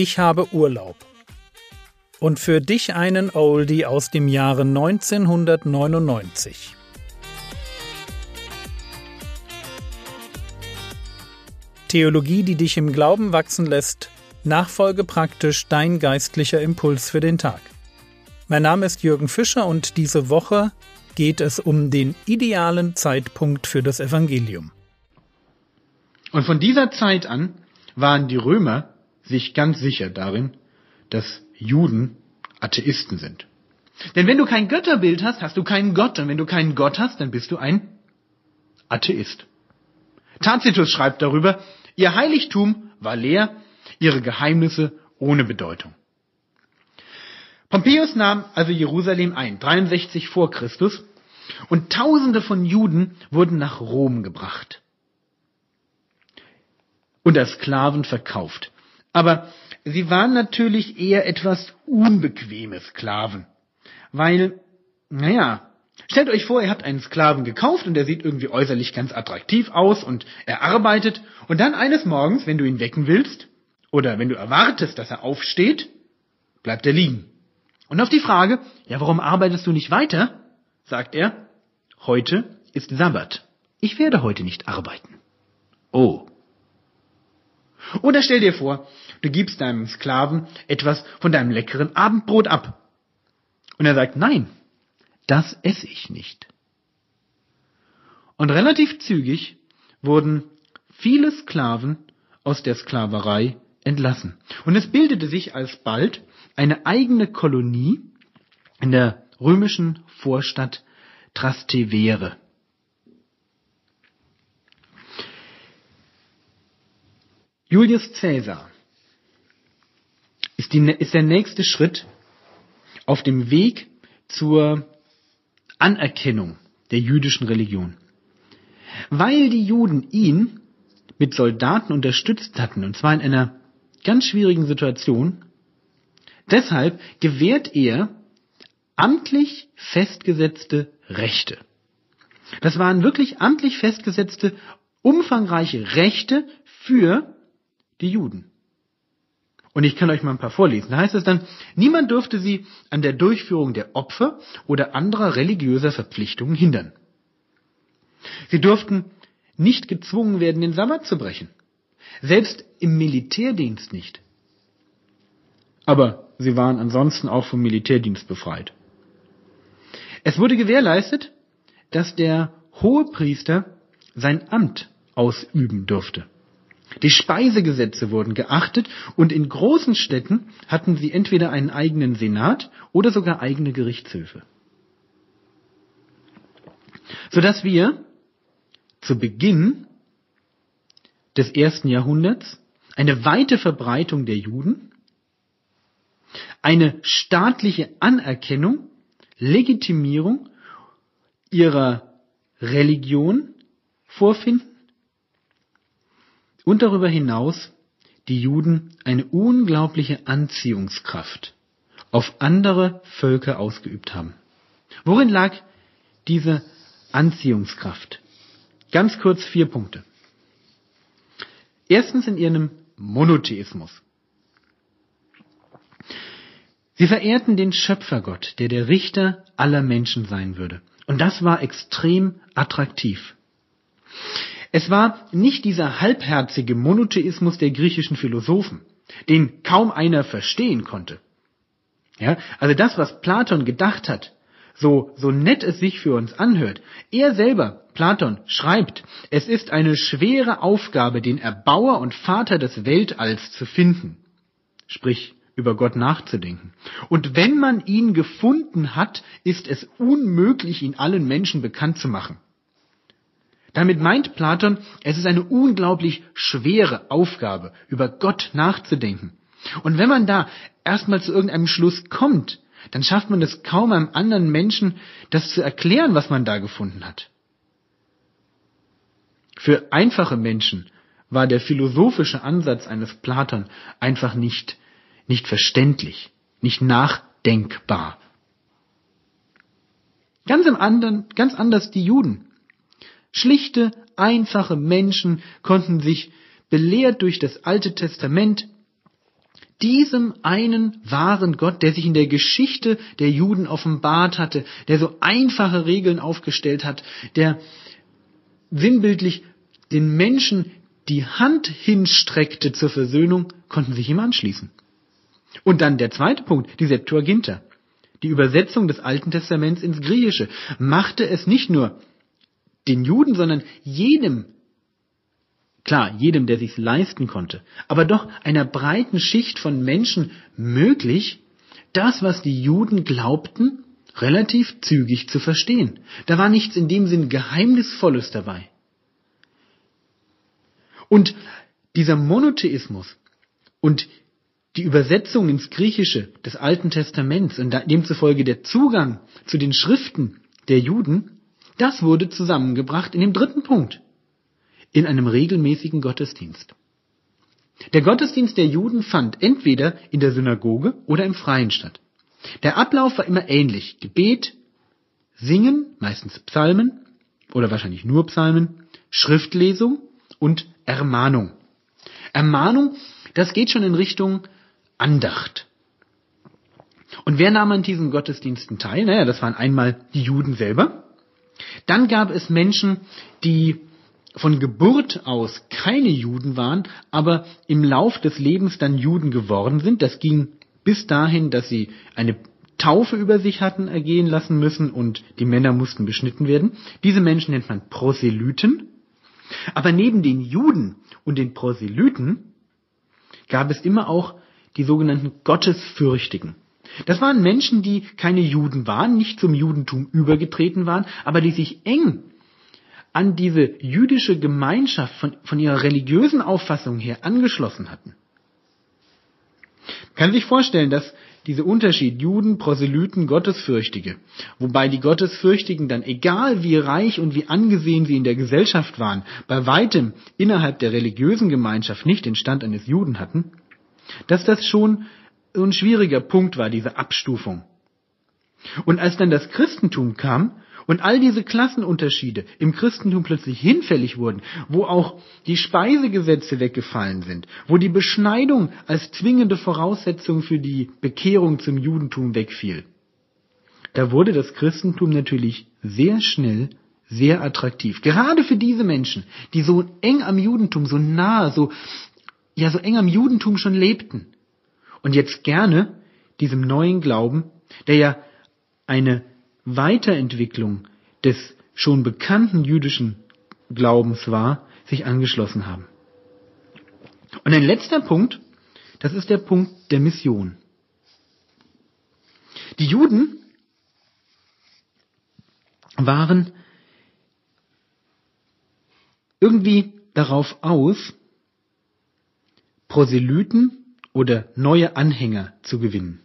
Ich habe Urlaub. Und für dich einen Oldie aus dem Jahre 1999. Theologie, die dich im Glauben wachsen lässt, Nachfolge praktisch dein geistlicher Impuls für den Tag. Mein Name ist Jürgen Fischer und diese Woche geht es um den idealen Zeitpunkt für das Evangelium. Und von dieser Zeit an waren die Römer sich ganz sicher darin, dass Juden Atheisten sind. Denn wenn du kein Götterbild hast, hast du keinen Gott. Und wenn du keinen Gott hast, dann bist du ein Atheist. Tacitus schreibt darüber, ihr Heiligtum war leer, ihre Geheimnisse ohne Bedeutung. Pompeius nahm also Jerusalem ein, 63 vor Christus, und Tausende von Juden wurden nach Rom gebracht und als Sklaven verkauft. Aber sie waren natürlich eher etwas unbequeme Sklaven, weil, naja, stellt euch vor, ihr habt einen Sklaven gekauft und der sieht irgendwie äußerlich ganz attraktiv aus und er arbeitet und dann eines Morgens, wenn du ihn wecken willst oder wenn du erwartest, dass er aufsteht, bleibt er liegen. Und auf die Frage, ja, warum arbeitest du nicht weiter? sagt er, heute ist Sabbat. Ich werde heute nicht arbeiten. Oh. Oder stell dir vor, du gibst deinem Sklaven etwas von deinem leckeren Abendbrot ab. Und er sagt, nein, das esse ich nicht. Und relativ zügig wurden viele Sklaven aus der Sklaverei entlassen. Und es bildete sich alsbald eine eigene Kolonie in der römischen Vorstadt Trastevere. Julius Caesar ist, die, ist der nächste Schritt auf dem Weg zur Anerkennung der jüdischen Religion. Weil die Juden ihn mit Soldaten unterstützt hatten, und zwar in einer ganz schwierigen Situation, deshalb gewährt er amtlich festgesetzte Rechte. Das waren wirklich amtlich festgesetzte, umfangreiche Rechte für die Juden. Und ich kann euch mal ein paar vorlesen. Da heißt es dann, niemand durfte sie an der Durchführung der Opfer oder anderer religiöser Verpflichtungen hindern. Sie durften nicht gezwungen werden, den Sabbat zu brechen. Selbst im Militärdienst nicht. Aber sie waren ansonsten auch vom Militärdienst befreit. Es wurde gewährleistet, dass der Hohepriester sein Amt ausüben durfte. Die Speisegesetze wurden geachtet und in großen Städten hatten sie entweder einen eigenen Senat oder sogar eigene Gerichtshöfe. Sodass wir zu Beginn des ersten Jahrhunderts eine weite Verbreitung der Juden, eine staatliche Anerkennung, Legitimierung ihrer Religion vorfinden und darüber hinaus die Juden eine unglaubliche Anziehungskraft auf andere Völker ausgeübt haben. Worin lag diese Anziehungskraft? Ganz kurz vier Punkte. Erstens in ihrem Monotheismus. Sie verehrten den Schöpfergott, der der Richter aller Menschen sein würde. Und das war extrem attraktiv. Es war nicht dieser halbherzige Monotheismus der griechischen Philosophen, den kaum einer verstehen konnte. Ja, also das, was Platon gedacht hat, so, so nett es sich für uns anhört, er selber, Platon, schreibt, es ist eine schwere Aufgabe, den Erbauer und Vater des Weltalls zu finden. Sprich, über Gott nachzudenken. Und wenn man ihn gefunden hat, ist es unmöglich, ihn allen Menschen bekannt zu machen. Damit meint Platon, es ist eine unglaublich schwere Aufgabe, über Gott nachzudenken. Und wenn man da erstmal zu irgendeinem Schluss kommt, dann schafft man es kaum einem anderen Menschen, das zu erklären, was man da gefunden hat. Für einfache Menschen war der philosophische Ansatz eines Platon einfach nicht, nicht verständlich, nicht nachdenkbar. Ganz im anderen, ganz anders die Juden. Schlichte, einfache Menschen konnten sich belehrt durch das Alte Testament diesem einen wahren Gott, der sich in der Geschichte der Juden offenbart hatte, der so einfache Regeln aufgestellt hat, der sinnbildlich den Menschen die Hand hinstreckte zur Versöhnung, konnten sich ihm anschließen. Und dann der zweite Punkt, die Septuaginta. Die Übersetzung des Alten Testaments ins Griechische machte es nicht nur den Juden, sondern jedem, klar, jedem, der sich's leisten konnte, aber doch einer breiten Schicht von Menschen möglich, das, was die Juden glaubten, relativ zügig zu verstehen. Da war nichts in dem Sinn Geheimnisvolles dabei. Und dieser Monotheismus und die Übersetzung ins Griechische des Alten Testaments und demzufolge der Zugang zu den Schriften der Juden, das wurde zusammengebracht in dem dritten Punkt, in einem regelmäßigen Gottesdienst. Der Gottesdienst der Juden fand entweder in der Synagoge oder im Freien statt. Der Ablauf war immer ähnlich. Gebet, Singen, meistens Psalmen oder wahrscheinlich nur Psalmen, Schriftlesung und Ermahnung. Ermahnung, das geht schon in Richtung Andacht. Und wer nahm an diesen Gottesdiensten teil? Naja, das waren einmal die Juden selber. Dann gab es Menschen, die von Geburt aus keine Juden waren, aber im Lauf des Lebens dann Juden geworden sind. Das ging bis dahin, dass sie eine Taufe über sich hatten ergehen lassen müssen und die Männer mussten beschnitten werden. Diese Menschen nennt man Proselyten. Aber neben den Juden und den Proselyten gab es immer auch die sogenannten Gottesfürchtigen. Das waren Menschen, die keine Juden waren, nicht zum Judentum übergetreten waren, aber die sich eng an diese jüdische Gemeinschaft von, von ihrer religiösen Auffassung her angeschlossen hatten. Man kann sich vorstellen, dass dieser Unterschied Juden, Proselyten, Gottesfürchtige, wobei die Gottesfürchtigen dann, egal wie reich und wie angesehen sie in der Gesellschaft waren, bei weitem innerhalb der religiösen Gemeinschaft nicht den Stand eines Juden hatten, dass das schon ein schwieriger Punkt war, diese Abstufung. Und als dann das Christentum kam und all diese Klassenunterschiede im Christentum plötzlich hinfällig wurden, wo auch die Speisegesetze weggefallen sind, wo die Beschneidung als zwingende Voraussetzung für die Bekehrung zum Judentum wegfiel, da wurde das Christentum natürlich sehr schnell sehr attraktiv. Gerade für diese Menschen, die so eng am Judentum, so nah, so ja so eng am Judentum schon lebten und jetzt gerne diesem neuen Glauben, der ja eine Weiterentwicklung des schon bekannten jüdischen Glaubens war, sich angeschlossen haben. Und ein letzter Punkt, das ist der Punkt der Mission. Die Juden waren irgendwie darauf aus, Proselyten oder neue Anhänger zu gewinnen.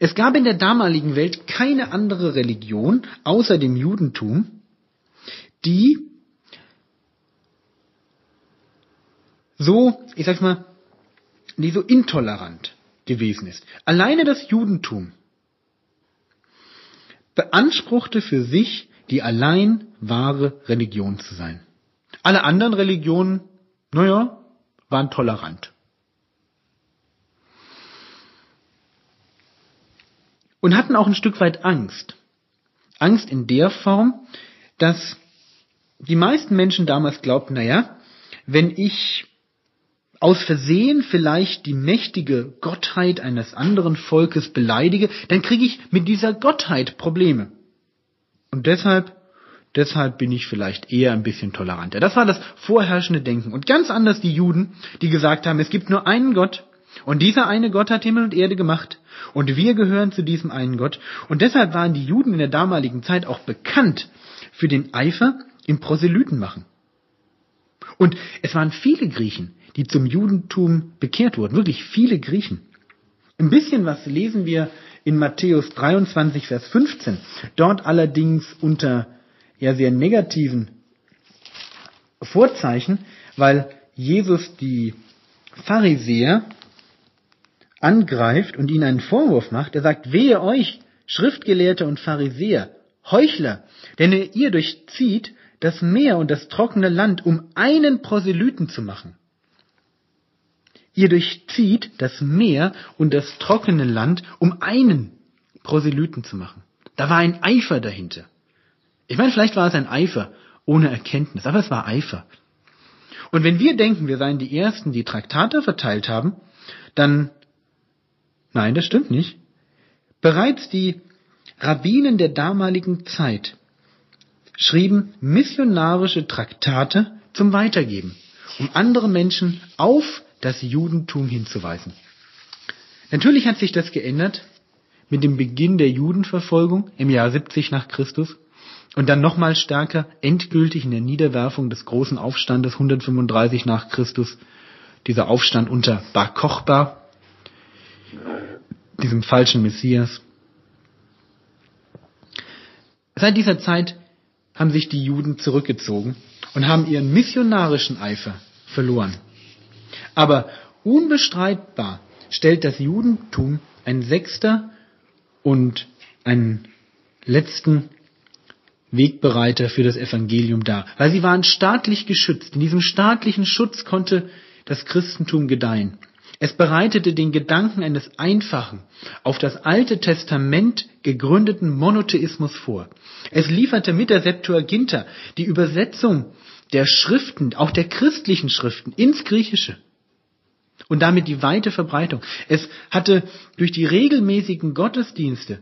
Es gab in der damaligen Welt keine andere Religion außer dem Judentum, die so, ich sag's mal, die so intolerant gewesen ist. Alleine das Judentum beanspruchte für sich, die allein wahre Religion zu sein. Alle anderen Religionen, naja, waren tolerant. Und hatten auch ein Stück weit Angst. Angst in der Form, dass die meisten Menschen damals glaubten, naja, wenn ich aus Versehen vielleicht die mächtige Gottheit eines anderen Volkes beleidige, dann kriege ich mit dieser Gottheit Probleme. Und deshalb Deshalb bin ich vielleicht eher ein bisschen toleranter. Das war das vorherrschende Denken. Und ganz anders die Juden, die gesagt haben, es gibt nur einen Gott. Und dieser eine Gott hat Himmel und Erde gemacht. Und wir gehören zu diesem einen Gott. Und deshalb waren die Juden in der damaligen Zeit auch bekannt für den Eifer im Proselytenmachen. Und es waren viele Griechen, die zum Judentum bekehrt wurden. Wirklich viele Griechen. Ein bisschen was lesen wir in Matthäus 23, Vers 15. Dort allerdings unter ja sehr negativen Vorzeichen, weil Jesus die Pharisäer angreift und ihnen einen Vorwurf macht. Er sagt, wehe euch, Schriftgelehrte und Pharisäer, Heuchler, denn ihr durchzieht das Meer und das trockene Land, um einen Proselyten zu machen. Ihr durchzieht das Meer und das trockene Land, um einen Proselyten zu machen. Da war ein Eifer dahinter. Ich meine, vielleicht war es ein Eifer ohne Erkenntnis, aber es war Eifer. Und wenn wir denken, wir seien die Ersten, die Traktate verteilt haben, dann, nein, das stimmt nicht. Bereits die Rabbinen der damaligen Zeit schrieben missionarische Traktate zum Weitergeben, um andere Menschen auf das Judentum hinzuweisen. Natürlich hat sich das geändert mit dem Beginn der Judenverfolgung im Jahr 70 nach Christus und dann nochmal stärker endgültig in der Niederwerfung des großen Aufstandes 135 nach Christus, dieser Aufstand unter Bar Kochba, diesem falschen Messias. Seit dieser Zeit haben sich die Juden zurückgezogen und haben ihren missionarischen Eifer verloren. Aber unbestreitbar stellt das Judentum ein sechster und einen letzten Wegbereiter für das Evangelium dar, weil sie waren staatlich geschützt. In diesem staatlichen Schutz konnte das Christentum gedeihen. Es bereitete den Gedanken eines einfachen, auf das Alte Testament gegründeten Monotheismus vor. Es lieferte mit der Septuaginta die Übersetzung der Schriften, auch der christlichen Schriften, ins Griechische. Und damit die weite Verbreitung. Es hatte durch die regelmäßigen Gottesdienste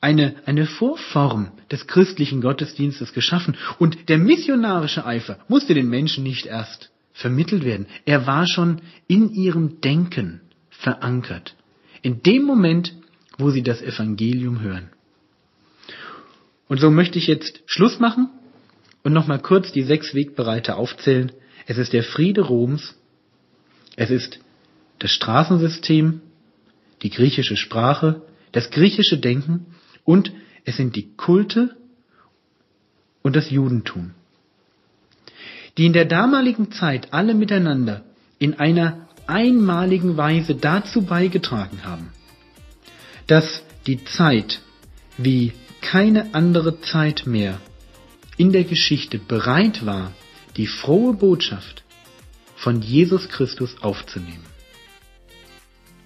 eine, eine Vorform des christlichen Gottesdienstes geschaffen. Und der missionarische Eifer musste den Menschen nicht erst vermittelt werden. Er war schon in ihrem Denken verankert. In dem Moment, wo sie das Evangelium hören. Und so möchte ich jetzt Schluss machen und nochmal kurz die sechs Wegbereiter aufzählen. Es ist der Friede Roms, es ist das Straßensystem, die griechische Sprache, das griechische Denken und es sind die Kulte und das Judentum die in der damaligen Zeit alle miteinander in einer einmaligen Weise dazu beigetragen haben, dass die Zeit wie keine andere Zeit mehr in der Geschichte bereit war, die frohe Botschaft von Jesus Christus aufzunehmen.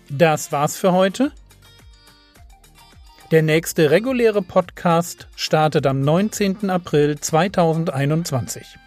Das war's für heute. Der nächste reguläre Podcast startet am 19. April 2021.